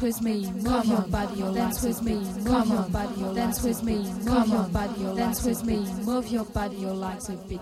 dance with me, move your body, dance with me, move your body, dance with me, move your body, dance with me, move your body, your legs a bit.